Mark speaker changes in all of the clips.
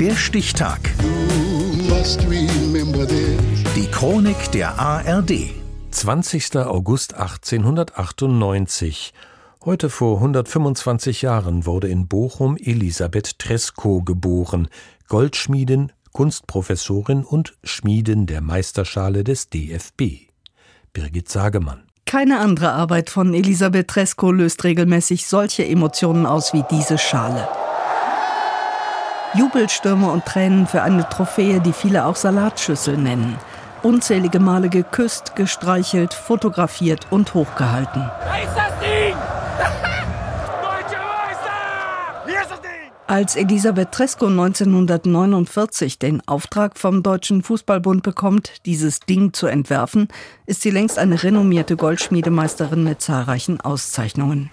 Speaker 1: Der Stichtag. Die Chronik der ARD.
Speaker 2: 20. August 1898. Heute vor 125 Jahren wurde in Bochum Elisabeth Tresco geboren, Goldschmiedin, Kunstprofessorin und Schmiedin der Meisterschale des DFB. Birgit Sagemann.
Speaker 3: Keine andere Arbeit von Elisabeth Tresco löst regelmäßig solche Emotionen aus wie diese Schale. Jubelstürme und Tränen für eine Trophäe, die viele auch Salatschüssel nennen. Unzählige Male geküsst, gestreichelt, fotografiert und hochgehalten. Da ist das Ding! Deutsche Meister! Hier ist das Ding! Als Elisabeth Tresco 1949 den Auftrag vom Deutschen Fußballbund bekommt, dieses Ding zu entwerfen, ist sie längst eine renommierte Goldschmiedemeisterin mit zahlreichen Auszeichnungen.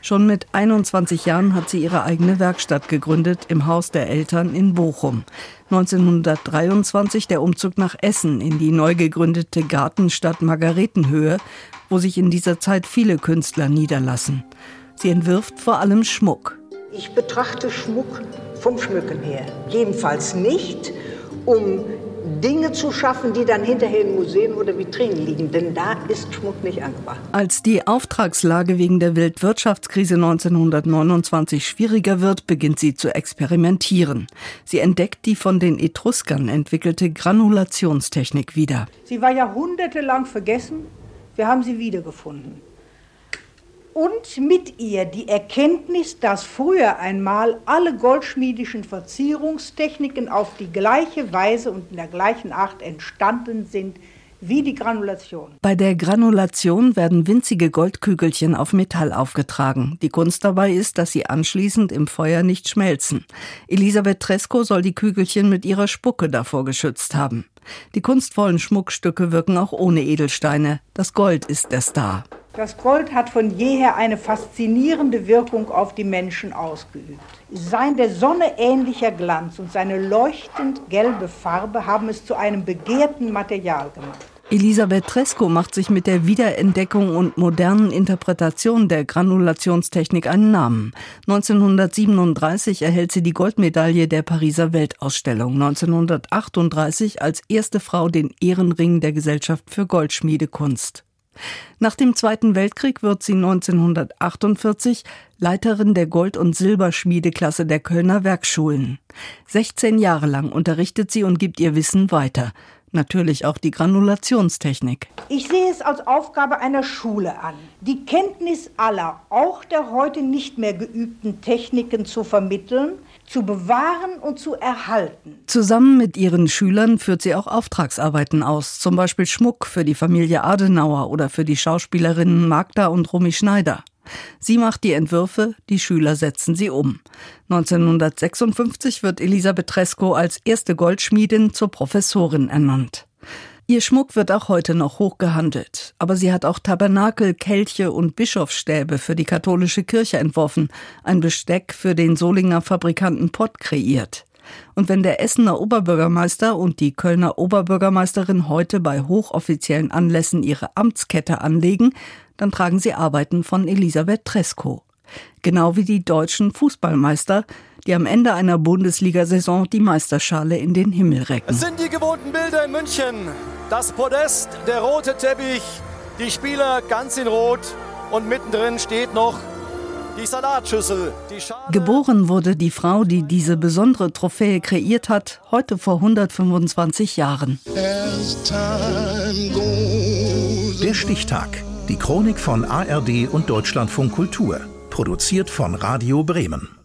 Speaker 3: Schon mit 21 Jahren hat sie ihre eigene Werkstatt gegründet im Haus der Eltern in Bochum. 1923 der Umzug nach Essen in die neu gegründete Gartenstadt Margaretenhöhe, wo sich in dieser Zeit viele Künstler niederlassen. Sie entwirft vor allem Schmuck.
Speaker 4: Ich betrachte Schmuck vom Schmücken her. Jedenfalls nicht, um Dinge zu schaffen, die dann hinterher in Museen oder Vitrinen liegen, denn da ist Schmuck nicht angebracht.
Speaker 3: Als die Auftragslage wegen der Weltwirtschaftskrise 1929 schwieriger wird, beginnt sie zu experimentieren. Sie entdeckt die von den Etruskern entwickelte Granulationstechnik wieder.
Speaker 4: Sie war jahrhundertelang vergessen, wir haben sie wiedergefunden und mit ihr die Erkenntnis, dass früher einmal alle goldschmiedischen Verzierungstechniken auf die gleiche Weise und in der gleichen Art entstanden sind wie die Granulation.
Speaker 3: Bei der Granulation werden winzige Goldkügelchen auf Metall aufgetragen. Die Kunst dabei ist, dass sie anschließend im Feuer nicht schmelzen. Elisabeth Tresco soll die Kügelchen mit ihrer Spucke davor geschützt haben. Die kunstvollen Schmuckstücke wirken auch ohne Edelsteine. Das Gold ist der Star.
Speaker 4: Das Gold hat von jeher eine faszinierende Wirkung auf die Menschen ausgeübt. Sein der Sonne ähnlicher Glanz und seine leuchtend gelbe Farbe haben es zu einem begehrten Material gemacht.
Speaker 3: Elisabeth Tresco macht sich mit der Wiederentdeckung und modernen Interpretation der Granulationstechnik einen Namen. 1937 erhält sie die Goldmedaille der Pariser Weltausstellung. 1938 als erste Frau den Ehrenring der Gesellschaft für Goldschmiedekunst. Nach dem Zweiten Weltkrieg wird sie 1948 Leiterin der Gold- und Silberschmiedeklasse der Kölner Werkschulen. 16 Jahre lang unterrichtet sie und gibt ihr Wissen weiter. Natürlich auch die Granulationstechnik.
Speaker 4: Ich sehe es als Aufgabe einer Schule an, die Kenntnis aller, auch der heute nicht mehr geübten Techniken zu vermitteln, zu bewahren und zu erhalten.
Speaker 3: Zusammen mit ihren Schülern führt sie auch Auftragsarbeiten aus, zum Beispiel Schmuck für die Familie Adenauer oder für die Schauspielerinnen Magda und Romy Schneider. Sie macht die Entwürfe, die Schüler setzen sie um. 1956 wird Elisabeth Tresco als erste Goldschmiedin zur Professorin ernannt. Ihr Schmuck wird auch heute noch hoch gehandelt, aber sie hat auch Tabernakel, Kelche und Bischofsstäbe für die katholische Kirche entworfen, ein Besteck für den Solinger Fabrikanten Pott kreiert. Und wenn der Essener Oberbürgermeister und die Kölner Oberbürgermeisterin heute bei hochoffiziellen Anlässen ihre Amtskette anlegen, dann tragen sie Arbeiten von Elisabeth Tresco. Genau wie die deutschen Fußballmeister, die am Ende einer Bundesliga-Saison die Meisterschale in den Himmel recken.
Speaker 5: Es sind die gewohnten Bilder in München. Das Podest, der rote Teppich, die Spieler ganz in Rot und mittendrin steht noch die Salatschüssel. Die
Speaker 3: Geboren wurde die Frau, die diese besondere Trophäe kreiert hat, heute vor 125 Jahren.
Speaker 1: Der Stichtag. Die Chronik von ARD und Deutschlandfunk Kultur. Produziert von Radio Bremen.